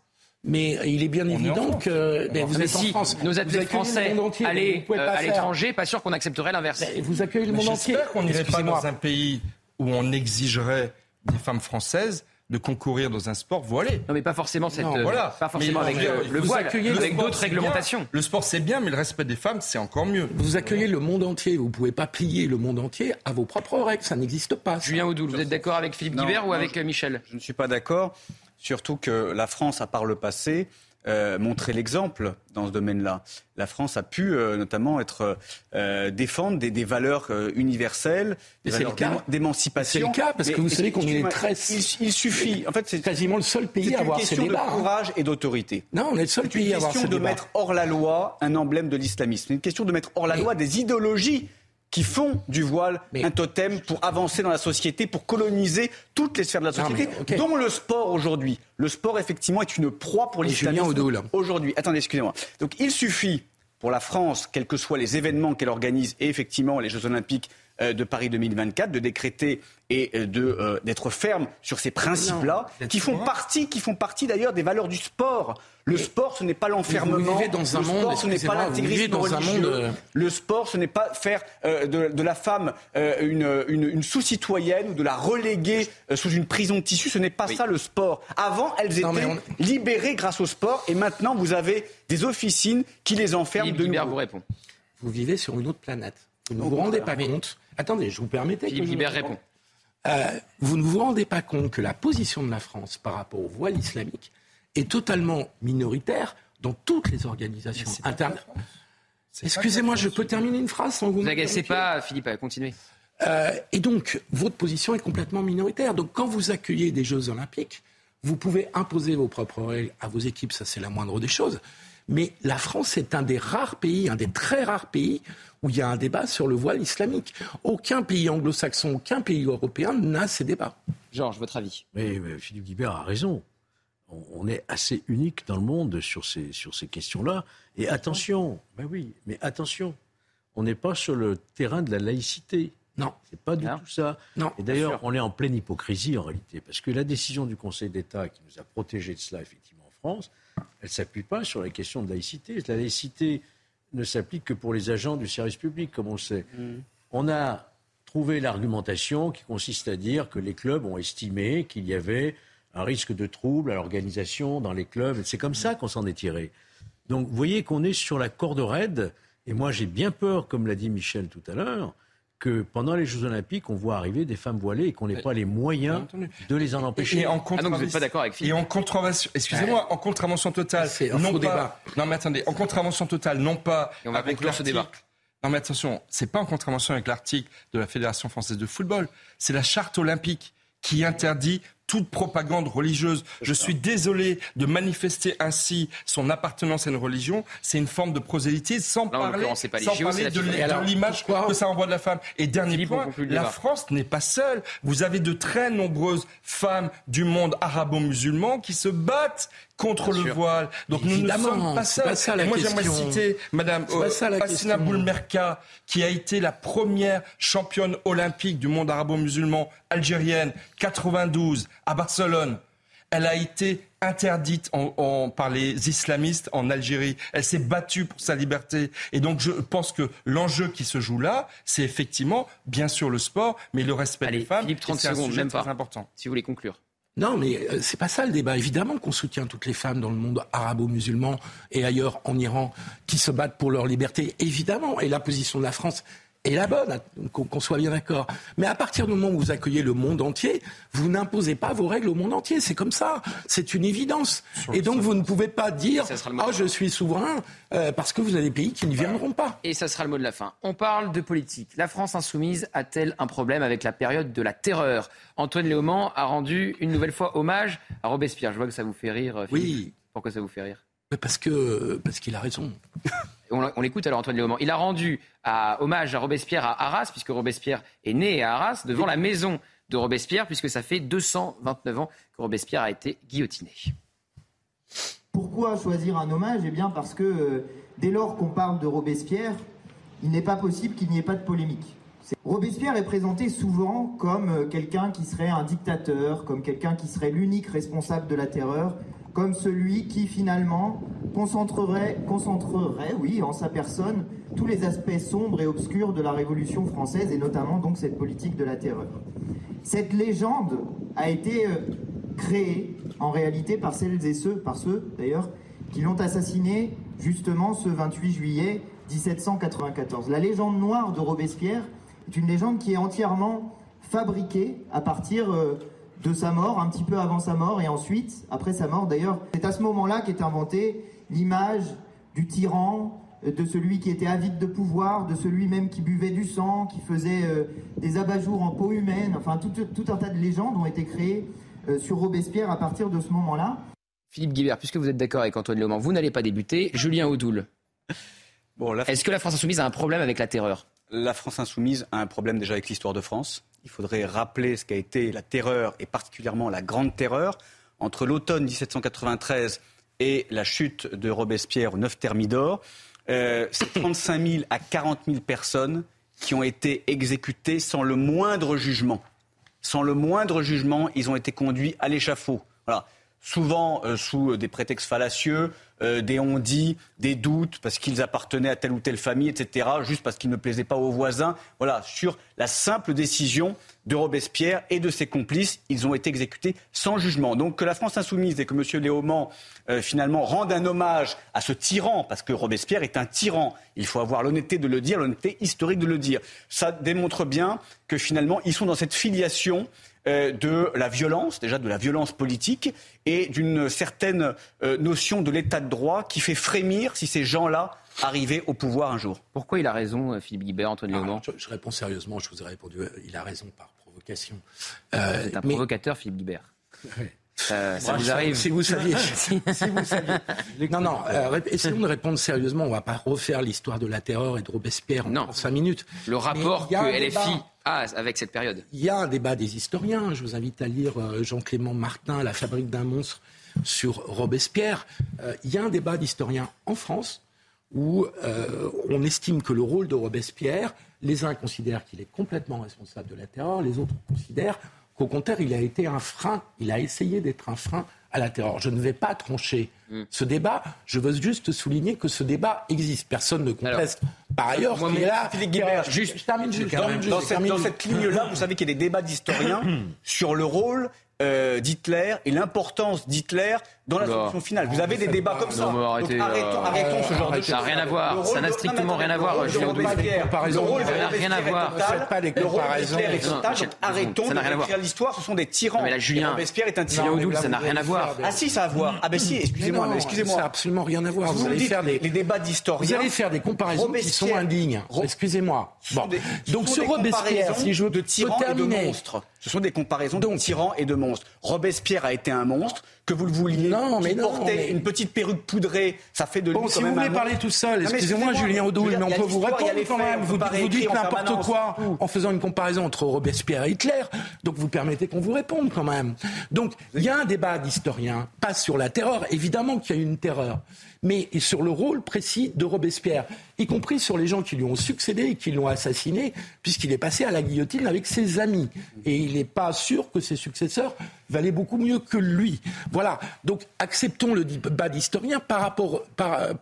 Mais il est bien évident que ben, vous êtes en France. Nos athlètes français aller euh, à l'étranger, pas sûr qu'on accepterait l'inverse. Ben, vous accueillez le monde entier. J'espère qu'on n'irait pas dans un pays où on exigerait des femmes françaises de concourir dans un sport voilé. Non, mais pas forcément cette, euh, voilà. pas forcément avec le, voile, avec d'autres réglementations. Le sport c'est bien, mais le respect des femmes c'est encore mieux. Vous accueillez le monde entier. Vous pouvez pas plier le monde entier à vos propres règles. Ça n'existe pas. Julien Audoul, vous êtes d'accord avec Philippe Guibert ou avec euh, Michel? Je ne suis pas d'accord. Surtout que la France, à part le passé, euh, montrer l'exemple dans ce domaine-là. La France a pu euh, notamment être euh, défendre des, des valeurs universelles, des valeurs d'émancipation. C'est le cas parce que vous savez qu'on est très. Il, suffit. En fait, c'est quasiment le seul pays à avoir ces débats. C'est une question de courage et d'autorité. Non, on est le seul pays à avoir C'est une question de mettre hors la loi un emblème de l'islamisme. C'est une question de mettre hors la loi des idéologies qui font du voile un totem pour avancer dans la société, pour coloniser toutes les sphères de la société, dont le sport aujourd'hui. Le sport, effectivement, est une proie pour l'islamisme aujourd'hui. Attendez, excusez-moi. Donc il suffit pour la France, quels que soient les événements qu'elle organise, et effectivement les Jeux Olympiques de Paris 2024, de décréter et euh, de euh, d'être ferme sur ces principes-là, qui font partie, qui font partie d'ailleurs des valeurs du sport. Le sport, ce n'est pas l'enfermement. Vous vivez dans un le monde, sport, ce n'est pas l'intégrisme religieux. Le sport, ce n'est pas faire de, de, la femme une, une, une sous-citoyenne ou de la reléguer sous une prison de tissu. Ce n'est pas ça le sport. Avant, elles étaient libérées grâce au sport, et maintenant, vous avez des officines qui les enferment de nouveau. vous répond. Vous vivez sur une autre planète. Vous ne vous rendez pas compte Attendez, je vous permettais. Philippe Guibert répond. Euh, vous ne vous rendez pas compte que la position de la France par rapport au voile islamique est totalement minoritaire dans toutes les organisations internes. Excusez-moi, je peux terminer une phrase sans vous. Ne vous agacez pas, Philippe, continuez. Euh, et donc, votre position est complètement minoritaire. Donc, quand vous accueillez des Jeux Olympiques, vous pouvez imposer vos propres règles à vos équipes, ça c'est la moindre des choses. Mais la France est un des rares pays, un des très rares pays où il y a un débat sur le voile islamique. Aucun pays anglo-saxon, aucun pays européen n'a ces débats. Georges, votre avis? Mais, Philippe Guibert a raison. On, est assez unique dans le monde sur ces, sur ces questions-là. Et attention, ben oui, mais attention, on n'est pas sur le terrain de la laïcité. Non. C'est pas du tout ça. Non, et d'ailleurs, on est en pleine hypocrisie en réalité, parce que la décision du Conseil d'État qui nous a protégés de cela, effectivement, en France, elle ne s'appuie pas sur la question de laïcité. La laïcité, ne s'applique que pour les agents du service public, comme on le sait. Mm. On a trouvé l'argumentation qui consiste à dire que les clubs ont estimé qu'il y avait un risque de trouble à l'organisation dans les clubs. C'est comme ça qu'on s'en est tiré. Donc vous voyez qu'on est sur la corde raide. Et moi j'ai bien peur, comme l'a dit Michel tout à l'heure, que pendant les Jeux Olympiques, on voit arriver des femmes voilées et qu'on n'ait pas les moyens de les en empêcher. Et, en ah donc vous pas d'accord avec Et en contravention, excusez-moi, en contravention totale, non pas, non mais attendez, en contravention totale, non pas et on va avec ce débat. Non mais attention, c'est pas en contravention avec l'article de la Fédération française de football, c'est la charte olympique qui interdit toute propagande religieuse. Je suis désolé de manifester ainsi son appartenance à une religion. C'est une forme de prosélytisme sans parler, sans parler de l'image que ça envoie de la femme. Et dernier point, la France n'est pas seule. Vous avez de très nombreuses femmes du monde arabo-musulman qui se battent contre le voile. Donc nous ne sommes pas seuls. moi j'aimerais citer Madame Assina Boulmerka, qui a été la première championne olympique du monde arabo-musulman algérienne, 92 à Barcelone. Elle a été interdite par les islamistes en Algérie. Elle s'est battue pour sa liberté. Et donc je pense que l'enjeu qui se joue là, c'est effectivement, bien sûr, le sport, mais le respect des femmes. Philippe, 30 secondes, même pas. important. Si vous voulez conclure. Non, mais euh, c'est pas ça le débat. Évidemment qu'on soutient toutes les femmes dans le monde arabo-musulman et ailleurs en Iran qui se battent pour leur liberté, évidemment. Et la position de la France est la bonne, qu'on soit bien d'accord. Mais à partir du moment où vous accueillez le monde entier, vous n'imposez pas vos règles au monde entier. C'est comme ça. C'est une évidence. Et donc vous ne pouvez pas dire Ah, je suis souverain euh, parce que vous avez des pays qui n'y viendront pas. Et ça sera le mot de la fin. On parle de politique. La France insoumise a-t-elle un problème avec la période de la terreur? Antoine Léaumont a rendu une nouvelle fois hommage à Robespierre. Je vois que ça vous fait rire. Philippe. Oui. Pourquoi ça vous fait rire? Parce que parce qu'il a raison. on, l'écoute alors Antoine Léaumont. Il a rendu hommage à Robespierre à Arras, puisque Robespierre est né à Arras, devant la maison de Robespierre, puisque ça fait 229 ans que Robespierre a été guillotiné. Pourquoi choisir un hommage? Eh bien parce que euh, dès lors qu'on parle de Robespierre, il n'est pas possible qu'il n'y ait pas de polémique. Robespierre est présenté souvent comme euh, quelqu'un qui serait un dictateur, comme quelqu'un qui serait l'unique responsable de la terreur, comme celui qui finalement concentrerait, concentrerait, oui, en sa personne, tous les aspects sombres et obscurs de la Révolution française et notamment donc cette politique de la terreur. Cette légende a été euh, créée en réalité par celles et ceux, par ceux d'ailleurs, qui l'ont assassiné justement ce 28 juillet 1794. La légende noire de Robespierre est une légende qui est entièrement fabriquée à partir euh, de sa mort, un petit peu avant sa mort et ensuite, après sa mort d'ailleurs. C'est à ce moment-là qu'est inventée l'image du tyran, euh, de celui qui était avide de pouvoir, de celui même qui buvait du sang, qui faisait euh, des abat-jours en peau humaine. Enfin, tout, un tas de légendes ont été créées euh, sur Robespierre à partir de ce moment-là. Philippe Guibert, puisque vous êtes d'accord avec Antoine Léaumont, vous n'allez pas débuter. Julien Audoul. Bon, Est-ce que la France Insoumise a un problème avec la terreur? La France Insoumise a un problème déjà avec l'histoire de France il faudrait rappeler ce qu'a été la terreur, et particulièrement la Grande Terreur, entre l'automne 1793 et la chute de Robespierre au 9 Thermidor. Euh, c'est 35 000 à 40 000 personnes qui ont été exécutés sans le moindre jugement. Sans le moindre jugement, ils ont été conduits à l'échafaud. Voilà. Souvent euh, sous des prétextes fallacieux, euh, des on-dit, des doutes, parce qu'ils appartenaient à telle ou telle famille, etc., juste parce qu'ils ne plaisaient pas aux voisins. Voilà, sur la simple décision de Robespierre et de ses complices. Ils ont été exécutés sans jugement. Donc que la France insoumise et que M. Léaumont, euh, finalement, rendent un hommage à ce tyran, parce que Robespierre est un tyran. Il faut avoir l'honnêteté de le dire, l'honnêteté historique de le dire. Ça démontre bien que finalement, ils sont dans cette filiation euh, de la violence, déjà de la violence politique, et d'une certaine euh, notion de l'état de droit qui fait frémir si ces gens-là arriver au pouvoir un jour. Pourquoi il a raison, euh, Philippe Guibert, Antoine Léaumont je, réponds sérieusement, je vous ai répondu, il a raison par provocation. Euh, C'est un provocateur, Philippe Guibert. Euh, ça vous arrive Si vous saviez. si, vous saviez. Non, non, euh, essayons de répondre sérieusement. On ne va pas refaire l'histoire de la terreur et de Robespierre en, cinq minutes. Le rapport que LFI a avec cette période. Il y a un débat des historiens. Je vous invite à lire Jean-Clément Martin, La fabrique d'un monstre sur Robespierre. il y a un débat d'historiens en France où euh, on estime que le rôle de Robespierre, les uns considèrent qu'il est complètement responsable de la terreur, les autres considèrent qu'au contraire, il a été un frein, il a essayé d'être un frein à la terreur. Je ne vais pas trancher mm. ce débat, je veux juste souligner que ce débat existe. Personne ne conteste. Par ailleurs, moi, là, juste, je termine juste. Dans, cette, ligne-là, vous savez qu'il y a des débats d'historiens sur le rôle euh, d'Hitler et l'importance d'Hitler dans la solution finale. Vous avez des débats comme ça. arrêtons, arrêtons, ce genre de choses. Ça n'a rien à voir. Ça n'a strictement rien à voir. Le rôle Ça n'a rien à voir. Faites pas les comparaisons. Arrêtons de faire l'histoire. Ce sont des tyrans. Mais là, Julien, Robespierre est un tyran. Ça n'a rien à voir. Ah si, ça a à voir. Ah ben si, excusez-moi. Excusez-moi. Ça n'a absolument rien à voir. Vous allez faire des débats d'historiens. Vous allez faire des comparaisons qui sont indignes. Excusez-moi. Donc sur Robespierre, si je veux terminer. Ce sont des comparaisons de tyrans et de monstres. Robespierre a été un monstre que vous le vouliez, non, mais non, portait une petite perruque poudrée, ça fait de lui bon, si vous voulez parler tout seul, excusez-moi Julien Audoul, mais on peut vous répondre quand même. Vous, vous dites n'importe quoi en faisant une comparaison entre Robespierre et Hitler, donc vous permettez qu'on vous réponde quand même. Donc il y a un débat d'historiens, pas sur la terreur, évidemment qu'il y a une terreur, mais sur le rôle précis de Robespierre, y compris sur les gens qui lui ont succédé et qui l'ont assassiné, puisqu'il est passé à la guillotine avec ses amis. Et il n'est pas sûr que ses successeurs valaient beaucoup mieux que lui. Voilà. Donc acceptons le débat d'historien par rapport,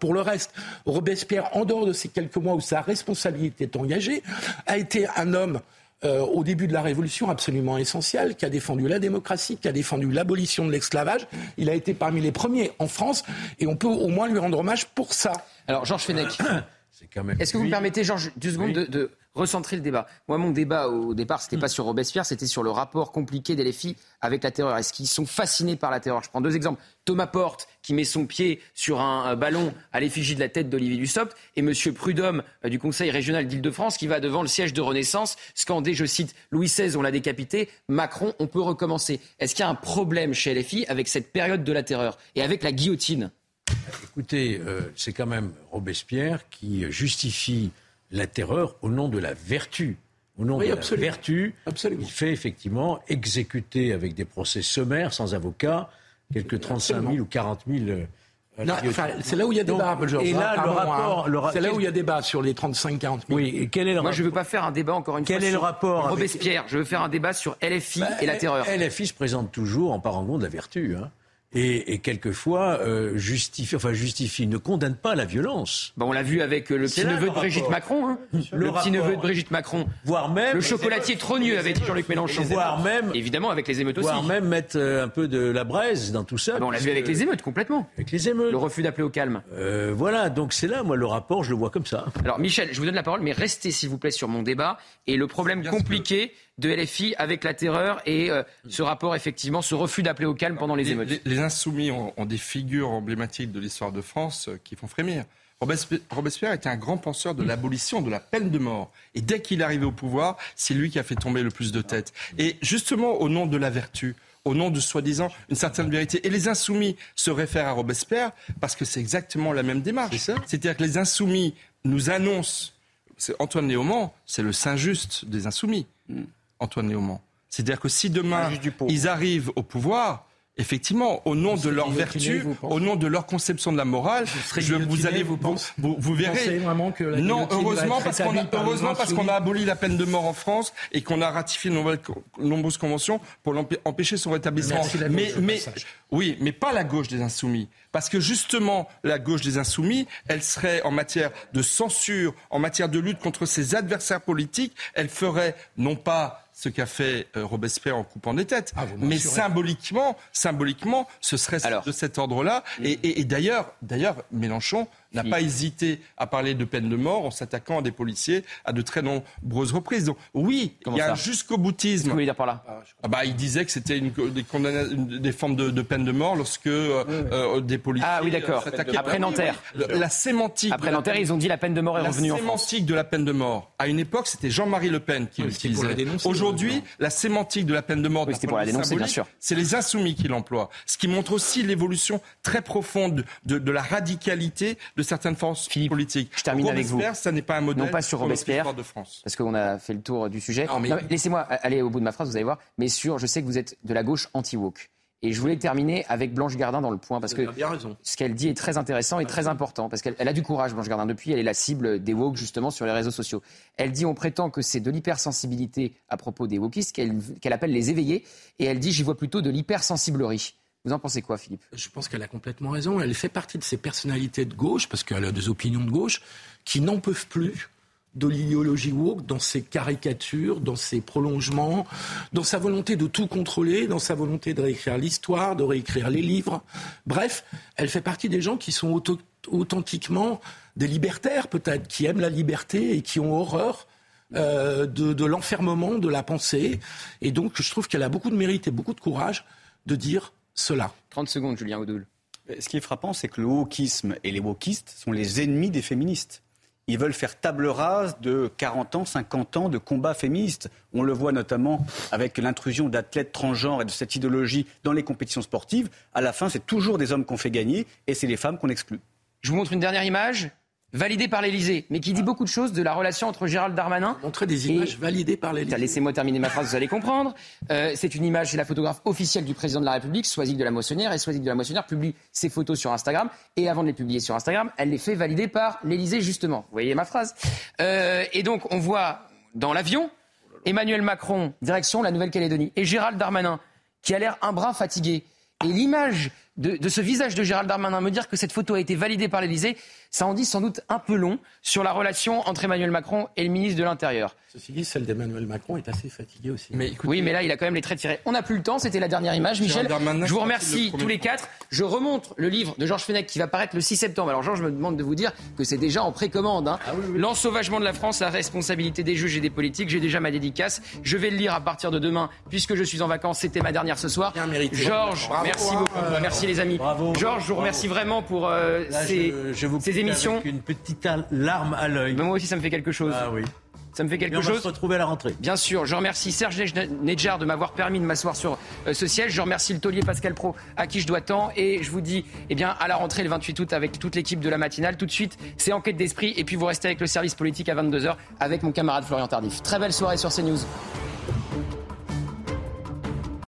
pour le reste. Robespierre, en dehors de ces quelques mois où sa responsabilité est engagée, a été un homme euh, au début de la Révolution absolument essentiel, qui a défendu la démocratie, qui a défendu l'abolition de l'esclavage. Il a été parmi les premiers en France et on peut au moins lui rendre hommage pour ça. Alors, Georges Fenech, est-ce que vous me permettez, Georges, deux secondes de recentrer le débat. Moi, mon débat au départ, c'était pas mm. sur Robespierre, c'était sur le rapport compliqué des LFI avec la terreur. Est-ce qu'ils sont fascinés par la terreur? Je prends deux exemples. Thomas Porte, qui met son pied sur un ballon à l'effigie de la tête d'Olivier Dussopt, et Monsieur Prudhomme euh, du Conseil régional d'Île-de-France, qui va devant le siège de Renaissance scander, je cite, Louis XVI, on l'a décapité, Macron, on peut recommencer. Est-ce qu'il y a un problème chez LFI avec cette période de la terreur et avec la guillotine? Écoutez, euh, c'est quand même Robespierre qui justifie la terreur au nom de la vertu. Au nom de la vertu, il fait effectivement exécuter avec des procès sommaires, sans avocat, quelques 35 000 ou 40 000 euh, c'est là où il y a débat, Et là, le rapport, hein. c'est là où il y a débat sur les 35-40 000. Oui, et quel est le Moi, je ne veux pas faire un débat encore une quel fois. Quel est le rapport Robespierre? Je veux faire un débat sur LFI bah, et la terreur. LFI se présente toujours en parangon de la vertu. Hein et, et quelquefois euh, justifie, enfin justifie, ne condamne pas la violence. Bon, on l'a vu avec euh, le petit neveu de Brigitte Macron, hein. le, petit neveu de Brigitte Macron, voire même le chocolatier trogneux avec Jean-Luc Mélenchon, voire même évidemment avec les émeutes aussi, voire même mettre euh, un peu de la braise dans tout ça. on l'a vu avec les émeutes complètement. Avec les émeutes. Le refus d'appeler au calme. Euh, voilà, donc c'est là, moi, le rapport, je le vois comme ça. Alors Michel, je vous donne la parole, mais restez s'il vous plaît sur mon débat et le problème compliqué de LFI avec la terreur et euh, ce rapport, effectivement, ce refus d'appeler au calme pendant les, émeutes. Les, insoumis ont, des figures emblématiques de l'histoire de France euh, qui font frémir. Robespierre était un grand penseur de l'abolition de la peine de mort. Et dès qu'il est arrivé au pouvoir, c'est lui qui a fait tomber le plus de têtes. Et justement, au nom de la vertu, au nom de soi-disant une certaine vérité. Et les insoumis se réfèrent à Robespierre parce que c'est exactement la même démarche. C'est-à-dire que les insoumis nous annoncent. Antoine Léaumont, c'est le saint juste des insoumis. Antoine Léaumont. C'est-à-dire que si demain ils arrivent au pouvoir, effectivement, au nom de leur vertu, au nom de leur conception de la morale, je, vous allez vous, vous, vous, verrez. Vraiment que non, heureusement parce qu'on a, heureusement parce qu'on a aboli la peine de mort en France et qu'on a ratifié de nombreuses conventions pour empêcher son rétablissement. mais, mais oui, mais pas la gauche des insoumis, parce que justement la gauche des insoumis, elle serait en matière de censure, en matière de lutte contre ses adversaires politiques, elle ferait non pas ce qu'a fait euh, Robespierre en coupant des têtes. Ah, mais symboliquement, symboliquement, ce serait de cet ordre-là. Et, d'ailleurs, d'ailleurs, Mélenchon n'a pas hésité à parler de peine de mort en s'attaquant à des policiers à de très nombreuses reprises. Donc oui, il y a un jusqu'au boutisme. Que dire par là? Ah, bah, Il disait que c'était une, des, des, formes de, peine de mort lorsque euh, euh, des policiers ah, oui, d'accord. Après Nanterre. la sémantique. Après Nanterre, ils ont dit la peine de mort est revenue en France. La sémantique de la peine de mort. À une époque, c'était Jean-Marie Le Pen qui l'utilisait. Aujourd'hui, la sémantique de la peine de mort, c'était pour la dénoncer, bien sûr. C'est les insoumis qui l'emploient. Ce qui montre aussi l'évolution très profonde de, de la radicalité de de certaines forces politiques. Je termine avec vous. ça n'est pas un modèle non pas sur Robespierre, de France. parce qu'on a fait le tour du sujet. Laissez-moi aller au bout de ma phrase, vous allez voir. Mais sur, je sais que vous êtes de la gauche anti-woke. Et je voulais terminer avec Blanche Gardin dans le point, parce que ce qu'elle dit est très intéressant et très important, parce qu'elle a du courage, Blanche Gardin. Depuis, elle est la cible des woke, justement, sur les réseaux sociaux. Elle dit, on prétend que c'est de l'hypersensibilité à propos des wokistes, qu'elle appelle les éveillés, et elle dit, j'y vois plutôt de l'hypersensiblerie. Vous en pensez quoi, Philippe? Je pense qu'elle a complètement raison. Elle fait partie de ces personnalités de gauche, parce qu'elle a des opinions de gauche, qui n'en peuvent plus de l'idéologie woke dans ses caricatures, dans ses prolongements, dans sa volonté de tout contrôler, dans sa volonté de réécrire l'histoire, de réécrire les livres. Bref, elle fait partie des gens qui sont authentiquement des libertaires, peut-être, qui aiment la liberté et qui ont horreur euh, de, de l'enfermement de la pensée. Et donc, je trouve qu'elle a beaucoup de mérite et beaucoup de courage de dire cela. 30 secondes, Julien Audoul. Ce qui est frappant, c'est que le wokisme et les wokistes sont les ennemis des féministes. Ils veulent faire table rase de 40 ans, 50 ans de combat féministe. On le voit notamment avec l'intrusion d'athlètes transgenres et de cette idéologie dans les compétitions sportives. À la fin, c'est toujours des hommes qu'on fait gagner et c'est les femmes qu'on exclut. Je vous montre une dernière image validé par l'Elysée, mais qui dit beaucoup de choses de la relation entre Gérald Darmanin. Montrer des images validées par l'Elysée. Laissez-moi terminer ma phrase, vous allez comprendre. Euh, c'est une image, c'est la photographe officielle du président de la République, Soisig de la Moissonnière, et Soisig de la Moissonnière publie ses photos sur Instagram, et avant de les publier sur Instagram, elle les fait valider par l'Elysée, justement. Vous voyez ma phrase euh, Et donc, on voit dans l'avion Emmanuel Macron, direction la Nouvelle-Calédonie, et Gérald Darmanin, qui a l'air un bras fatigué. Et l'image de, de, ce visage de Gérald Darmanin, me dire que cette photo a été validée par l'Elysée, ça en dit sans doute un peu long sur la relation entre Emmanuel Macron et le ministre de l'Intérieur. Ceci dit, celle d'Emmanuel Macron est assez fatiguée aussi. Mais oui, mais là, il a quand même les traits tirés. On n'a plus le temps, c'était la dernière image. Michel, je vous remercie tous les quatre. Je remonte le livre de Georges Fenech qui va paraître le 6 septembre. Alors, Georges me demande de vous dire que c'est déjà en précommande. Hein. Ah L'ensauvagement de la France, la responsabilité des juges et des politiques. J'ai déjà ma dédicace. Je vais le lire à partir de demain, puisque je suis en vacances. C'était ma dernière ce soir. Georges, merci beaucoup. merci les amis. Georges, je vous remercie vraiment pour euh, ces, je, vous ces émissions. Avec une petite larme à l'œil. moi aussi, ça me fait quelque chose. Ah oui. Ça me fait quelque chose. On va se retrouver à la rentrée. Bien sûr. Je remercie Serge Nedjar de m'avoir permis de m'asseour sur euh, ce siège. Je remercie le taulier Pascal Pro à qui je dois tant. Et je vous dis, eh bien, à la rentrée le 28 août avec toute l'équipe de la matinale. Tout de suite, c'est enquête d'esprit. Et puis vous restez avec le service politique à 22h avec mon camarade Florian Tardif. Très belle soirée sur CNews.